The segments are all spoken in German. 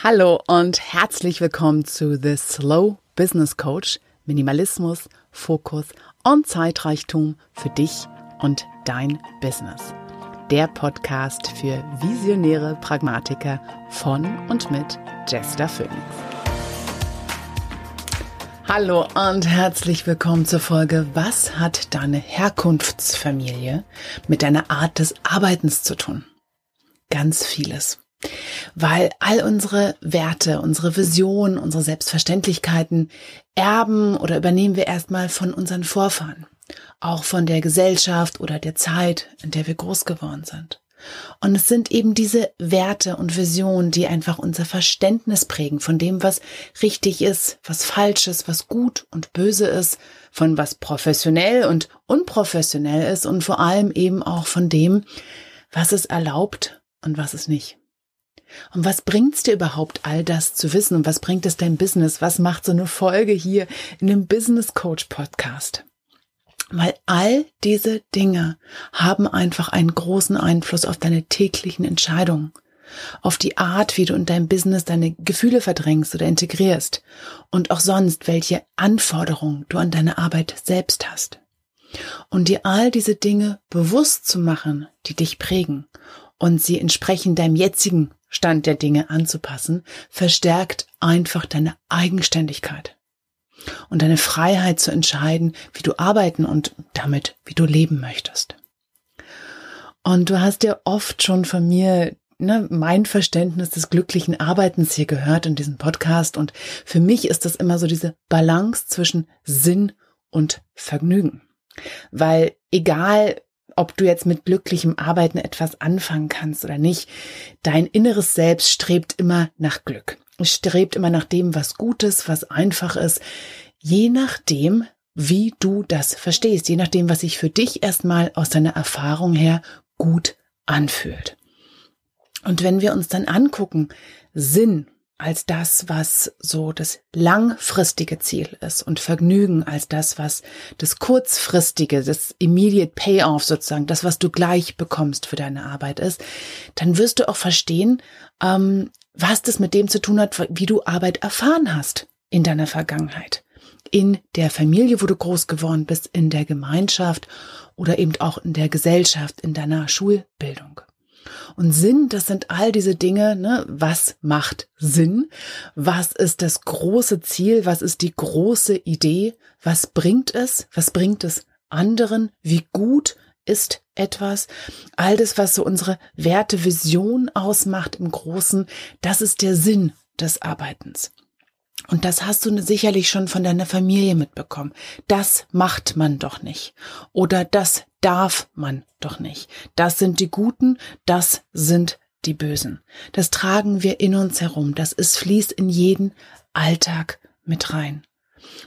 Hallo und herzlich willkommen zu The Slow Business Coach. Minimalismus, Fokus und Zeitreichtum für dich und dein Business. Der Podcast für visionäre Pragmatiker von und mit Jester Phoenix. Hallo und herzlich willkommen zur Folge Was hat deine Herkunftsfamilie mit deiner Art des Arbeitens zu tun? Ganz vieles. Weil all unsere Werte, unsere Visionen, unsere Selbstverständlichkeiten erben oder übernehmen wir erstmal von unseren Vorfahren. Auch von der Gesellschaft oder der Zeit, in der wir groß geworden sind. Und es sind eben diese Werte und Visionen, die einfach unser Verständnis prägen von dem, was richtig ist, was falsch ist, was gut und böse ist, von was professionell und unprofessionell ist und vor allem eben auch von dem, was es erlaubt und was es nicht. Und was bringt's dir überhaupt, all das zu wissen? Und was bringt es dein Business? Was macht so eine Folge hier in dem Business Coach Podcast? Weil all diese Dinge haben einfach einen großen Einfluss auf deine täglichen Entscheidungen, auf die Art, wie du in deinem Business deine Gefühle verdrängst oder integrierst und auch sonst, welche Anforderungen du an deine Arbeit selbst hast. Und dir all diese Dinge bewusst zu machen, die dich prägen und sie entsprechend deinem jetzigen Stand der Dinge anzupassen, verstärkt einfach deine Eigenständigkeit und deine Freiheit zu entscheiden, wie du arbeiten und damit, wie du leben möchtest. Und du hast ja oft schon von mir ne, mein Verständnis des glücklichen Arbeitens hier gehört in diesem Podcast. Und für mich ist das immer so diese Balance zwischen Sinn und Vergnügen. Weil egal, ob du jetzt mit glücklichem Arbeiten etwas anfangen kannst oder nicht. Dein inneres Selbst strebt immer nach Glück. Strebt immer nach dem, was gut ist, was einfach ist. Je nachdem, wie du das verstehst, je nachdem, was sich für dich erstmal aus deiner Erfahrung her gut anfühlt. Und wenn wir uns dann angucken, Sinn, als das, was so das langfristige Ziel ist und Vergnügen als das, was das kurzfristige, das immediate payoff sozusagen, das, was du gleich bekommst für deine Arbeit ist, dann wirst du auch verstehen, ähm, was das mit dem zu tun hat, wie du Arbeit erfahren hast in deiner Vergangenheit. In der Familie, wo du groß geworden bist, in der Gemeinschaft oder eben auch in der Gesellschaft, in deiner Schulbildung. Und Sinn, das sind all diese Dinge, ne? Was macht Sinn? Was ist das große Ziel? Was ist die große Idee? Was bringt es? Was bringt es anderen? Wie gut ist etwas? All das, was so unsere Wertevision ausmacht im Großen, das ist der Sinn des Arbeitens. Und das hast du sicherlich schon von deiner Familie mitbekommen. Das macht man doch nicht. Oder das darf man doch nicht. Das sind die Guten, das sind die Bösen. Das tragen wir in uns herum. Das ist, fließt in jeden Alltag mit rein.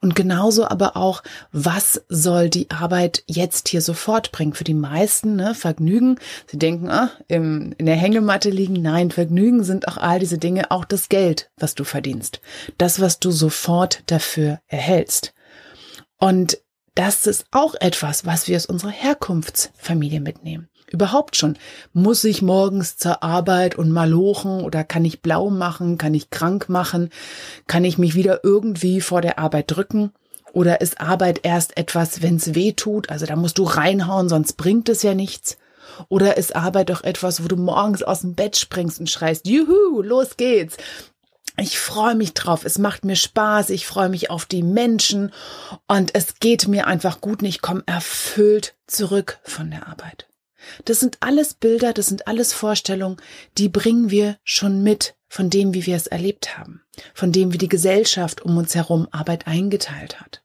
Und genauso aber auch, was soll die Arbeit jetzt hier sofort bringen? Für die meisten, ne, Vergnügen. Sie denken, ah, im, in der Hängematte liegen. Nein, Vergnügen sind auch all diese Dinge, auch das Geld, was du verdienst. Das, was du sofort dafür erhältst. Und das ist auch etwas, was wir aus unserer Herkunftsfamilie mitnehmen. Überhaupt schon. Muss ich morgens zur Arbeit und malochen oder kann ich blau machen? Kann ich krank machen? Kann ich mich wieder irgendwie vor der Arbeit drücken? Oder ist Arbeit erst etwas, wenn es weh tut? Also da musst du reinhauen, sonst bringt es ja nichts. Oder ist Arbeit doch etwas, wo du morgens aus dem Bett springst und schreist, juhu, los geht's. Ich freue mich drauf, es macht mir Spaß, ich freue mich auf die Menschen und es geht mir einfach gut und ich komme erfüllt zurück von der Arbeit. Das sind alles Bilder, das sind alles Vorstellungen, die bringen wir schon mit von dem, wie wir es erlebt haben, von dem, wie die Gesellschaft um uns herum Arbeit eingeteilt hat.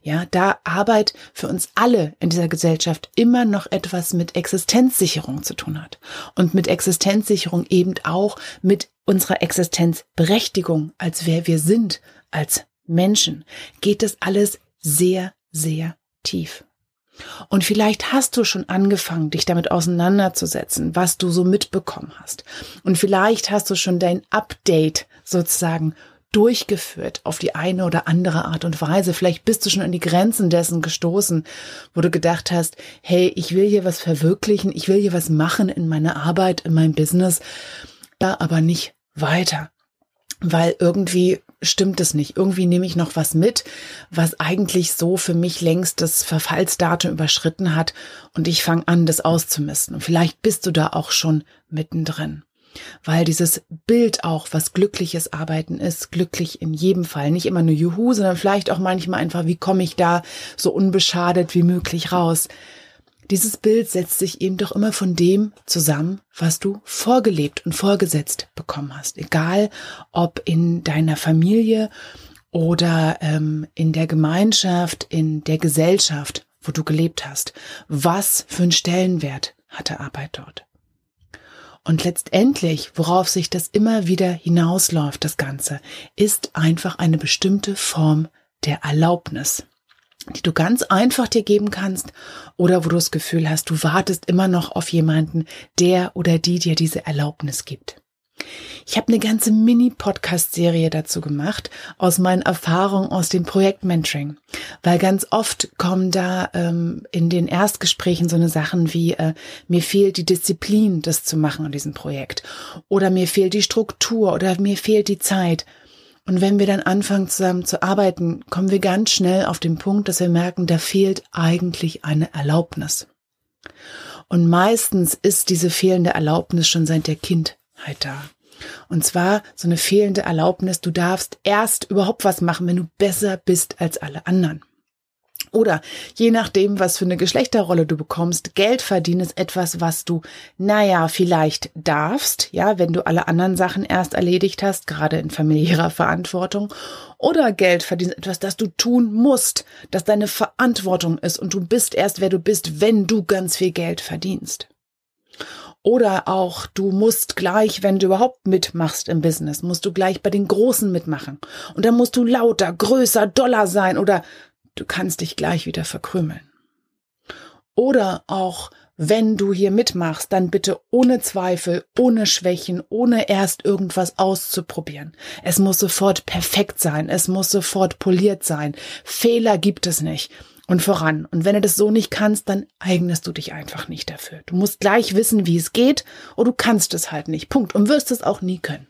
Ja, da Arbeit für uns alle in dieser Gesellschaft immer noch etwas mit Existenzsicherung zu tun hat. Und mit Existenzsicherung eben auch mit unserer Existenzberechtigung, als wer wir sind, als Menschen, geht das alles sehr, sehr tief. Und vielleicht hast du schon angefangen, dich damit auseinanderzusetzen, was du so mitbekommen hast. Und vielleicht hast du schon dein Update sozusagen durchgeführt auf die eine oder andere Art und Weise. Vielleicht bist du schon an die Grenzen dessen gestoßen, wo du gedacht hast, hey, ich will hier was verwirklichen, ich will hier was machen in meiner Arbeit, in meinem Business, da aber nicht weiter. weil irgendwie stimmt es nicht. Irgendwie nehme ich noch was mit, was eigentlich so für mich längst das Verfallsdatum überschritten hat und ich fange an, das auszumisten. Und vielleicht bist du da auch schon mittendrin. Weil dieses Bild auch, was glückliches Arbeiten ist, glücklich in jedem Fall, nicht immer nur Juhu, sondern vielleicht auch manchmal einfach, wie komme ich da so unbeschadet wie möglich raus. Dieses Bild setzt sich eben doch immer von dem zusammen, was du vorgelebt und vorgesetzt bekommen hast. Egal ob in deiner Familie oder ähm, in der Gemeinschaft, in der Gesellschaft, wo du gelebt hast. Was für einen Stellenwert hatte Arbeit dort? Und letztendlich, worauf sich das immer wieder hinausläuft, das Ganze, ist einfach eine bestimmte Form der Erlaubnis die du ganz einfach dir geben kannst oder wo du das Gefühl hast, du wartest immer noch auf jemanden, der oder die dir diese Erlaubnis gibt. Ich habe eine ganze Mini-Podcast-Serie dazu gemacht, aus meinen Erfahrungen aus dem Projektmentoring. Weil ganz oft kommen da ähm, in den Erstgesprächen so eine Sachen wie, äh, mir fehlt die Disziplin, das zu machen an diesem Projekt. Oder mir fehlt die Struktur oder mir fehlt die Zeit. Und wenn wir dann anfangen zusammen zu arbeiten, kommen wir ganz schnell auf den Punkt, dass wir merken, da fehlt eigentlich eine Erlaubnis. Und meistens ist diese fehlende Erlaubnis schon seit der Kindheit da. Und zwar so eine fehlende Erlaubnis, du darfst erst überhaupt was machen, wenn du besser bist als alle anderen. Oder je nachdem, was für eine Geschlechterrolle du bekommst, Geld verdienen ist etwas, was du, naja, vielleicht darfst, ja, wenn du alle anderen Sachen erst erledigt hast, gerade in familiärer Verantwortung. Oder Geld verdienen ist etwas, das du tun musst, das deine Verantwortung ist und du bist erst, wer du bist, wenn du ganz viel Geld verdienst. Oder auch, du musst gleich, wenn du überhaupt mitmachst im Business, musst du gleich bei den Großen mitmachen. Und dann musst du lauter, größer, doller sein oder du kannst dich gleich wieder verkrümeln. Oder auch, wenn du hier mitmachst, dann bitte ohne Zweifel, ohne Schwächen, ohne erst irgendwas auszuprobieren. Es muss sofort perfekt sein, es muss sofort poliert sein. Fehler gibt es nicht. Und voran. Und wenn du das so nicht kannst, dann eignest du dich einfach nicht dafür. Du musst gleich wissen, wie es geht, oder du kannst es halt nicht. Punkt. Und wirst es auch nie können.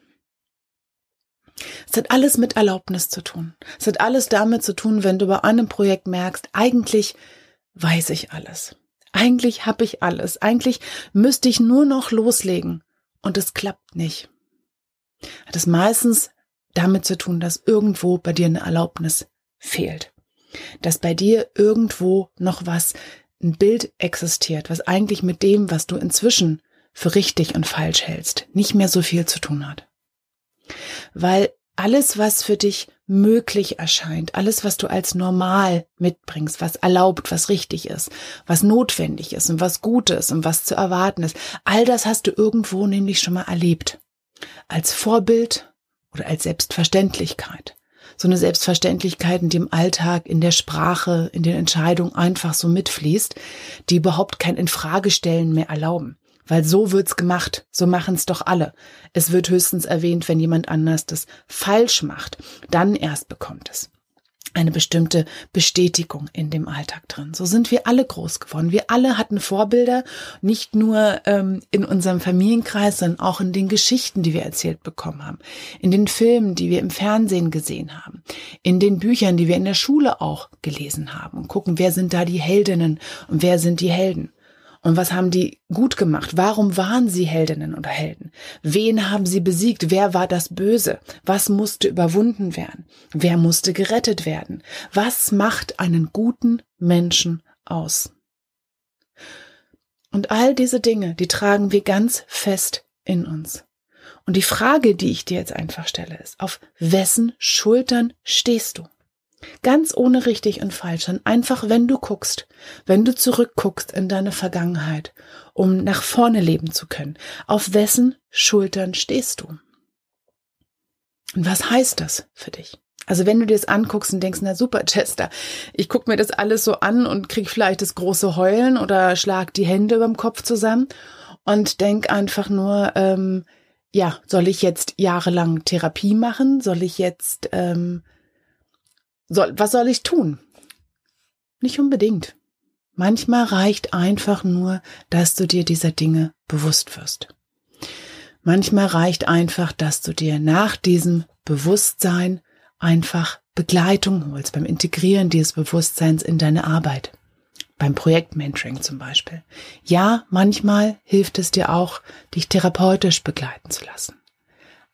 Es hat alles mit Erlaubnis zu tun. Es hat alles damit zu tun, wenn du bei einem Projekt merkst, eigentlich weiß ich alles. Eigentlich habe ich alles. Eigentlich müsste ich nur noch loslegen. Und es klappt nicht. Hat es meistens damit zu tun, dass irgendwo bei dir eine Erlaubnis fehlt. Dass bei dir irgendwo noch was, ein Bild existiert, was eigentlich mit dem, was du inzwischen für richtig und falsch hältst, nicht mehr so viel zu tun hat weil alles, was für dich möglich erscheint, alles, was du als normal mitbringst, was erlaubt, was richtig ist, was notwendig ist und was gut ist und was zu erwarten ist, all das hast du irgendwo nämlich schon mal erlebt. Als Vorbild oder als Selbstverständlichkeit. So eine Selbstverständlichkeit, in dem Alltag, in der Sprache, in den Entscheidungen einfach so mitfließt, die überhaupt kein Infragestellen mehr erlauben. Weil so wird's gemacht, so machen's doch alle. Es wird höchstens erwähnt, wenn jemand anders das falsch macht. Dann erst bekommt es eine bestimmte Bestätigung in dem Alltag drin. So sind wir alle groß geworden. Wir alle hatten Vorbilder, nicht nur ähm, in unserem Familienkreis, sondern auch in den Geschichten, die wir erzählt bekommen haben, in den Filmen, die wir im Fernsehen gesehen haben, in den Büchern, die wir in der Schule auch gelesen haben und gucken, wer sind da die Heldinnen und wer sind die Helden. Und was haben die gut gemacht? Warum waren sie Heldinnen oder Helden? Wen haben sie besiegt? Wer war das Böse? Was musste überwunden werden? Wer musste gerettet werden? Was macht einen guten Menschen aus? Und all diese Dinge, die tragen wir ganz fest in uns. Und die Frage, die ich dir jetzt einfach stelle, ist, auf wessen Schultern stehst du? Ganz ohne richtig und falsch, sondern einfach, wenn du guckst, wenn du zurückguckst in deine Vergangenheit, um nach vorne leben zu können, auf wessen Schultern stehst du? Und was heißt das für dich? Also wenn du dir das anguckst und denkst, na super, Chester, ich guck mir das alles so an und krieg vielleicht das große Heulen oder schlag die Hände überm Kopf zusammen und denk einfach nur, ähm, ja, soll ich jetzt jahrelang Therapie machen? Soll ich jetzt ähm, soll, was soll ich tun? Nicht unbedingt. Manchmal reicht einfach nur, dass du dir dieser Dinge bewusst wirst. Manchmal reicht einfach, dass du dir nach diesem Bewusstsein einfach Begleitung holst beim Integrieren dieses Bewusstseins in deine Arbeit. Beim Projektmentoring zum Beispiel. Ja, manchmal hilft es dir auch, dich therapeutisch begleiten zu lassen.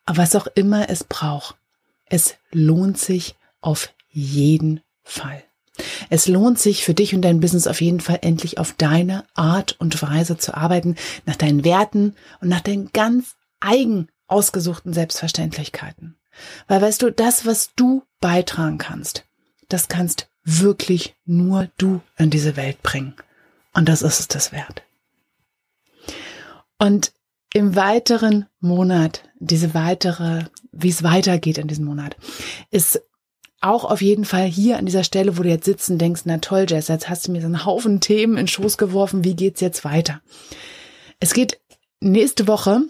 Aber was auch immer es braucht, es lohnt sich auf jeden Fall. Es lohnt sich für dich und dein Business auf jeden Fall endlich auf deine Art und Weise zu arbeiten, nach deinen Werten und nach deinen ganz eigen ausgesuchten Selbstverständlichkeiten. Weil weißt du, das, was du beitragen kannst, das kannst wirklich nur du in diese Welt bringen. Und das ist es das wert. Und im weiteren Monat, diese weitere, wie es weitergeht in diesem Monat, ist auch auf jeden Fall hier an dieser Stelle, wo du jetzt sitzen denkst, na toll, Jess, jetzt hast du mir so einen Haufen Themen in den Schoß geworfen, wie geht's jetzt weiter? Es geht nächste Woche,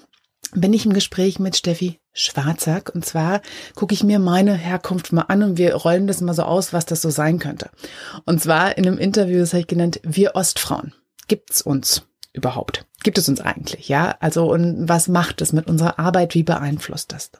bin ich im Gespräch mit Steffi Schwarzack. Und zwar gucke ich mir meine Herkunft mal an und wir rollen das mal so aus, was das so sein könnte. Und zwar in einem Interview, das habe ich genannt, wir Ostfrauen. Gibt's uns überhaupt? Gibt es uns eigentlich? Ja, also und was macht es mit unserer Arbeit? Wie beeinflusst das?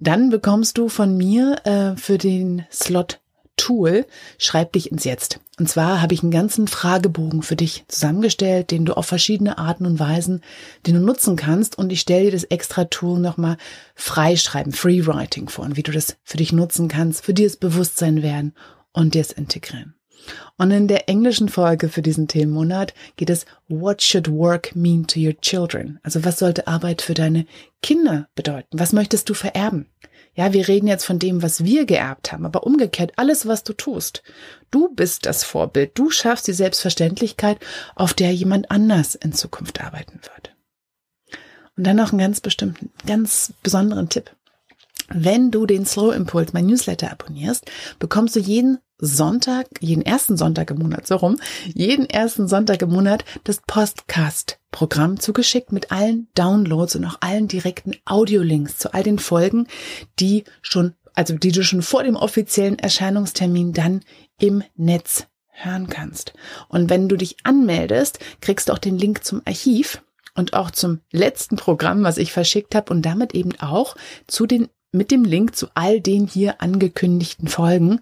Dann bekommst du von mir äh, für den Slot Tool Schreib dich ins Jetzt. Und zwar habe ich einen ganzen Fragebogen für dich zusammengestellt, den du auf verschiedene Arten und Weisen, den du nutzen kannst. Und ich stelle dir das extra Tool nochmal freischreiben, Freewriting vor und wie du das für dich nutzen kannst, für dir das Bewusstsein werden und dir es integrieren. Und in der englischen Folge für diesen Themenmonat geht es What should work mean to your children? Also was sollte Arbeit für deine Kinder bedeuten? Was möchtest du vererben? Ja, wir reden jetzt von dem, was wir geerbt haben, aber umgekehrt, alles, was du tust. Du bist das Vorbild. Du schaffst die Selbstverständlichkeit, auf der jemand anders in Zukunft arbeiten wird. Und dann noch einen ganz bestimmten, ganz besonderen Tipp. Wenn du den Slow Impulse, mein Newsletter abonnierst, bekommst du jeden Sonntag, jeden ersten Sonntag im Monat, so rum, jeden ersten Sonntag im Monat das Podcast-Programm zugeschickt mit allen Downloads und auch allen direkten Audiolinks zu all den Folgen, die schon, also die du schon vor dem offiziellen Erscheinungstermin dann im Netz hören kannst. Und wenn du dich anmeldest, kriegst du auch den Link zum Archiv und auch zum letzten Programm, was ich verschickt habe und damit eben auch zu den mit dem Link zu all den hier angekündigten Folgen,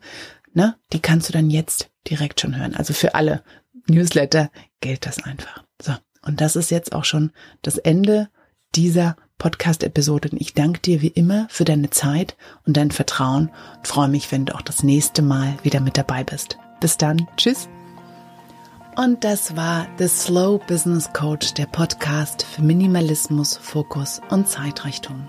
ne, die kannst du dann jetzt direkt schon hören. Also für alle Newsletter gilt das einfach. So. Und das ist jetzt auch schon das Ende dieser Podcast-Episode. Ich danke dir wie immer für deine Zeit und dein Vertrauen und freue mich, wenn du auch das nächste Mal wieder mit dabei bist. Bis dann. Tschüss. Und das war The Slow Business Coach, der Podcast für Minimalismus, Fokus und Zeitrichtung.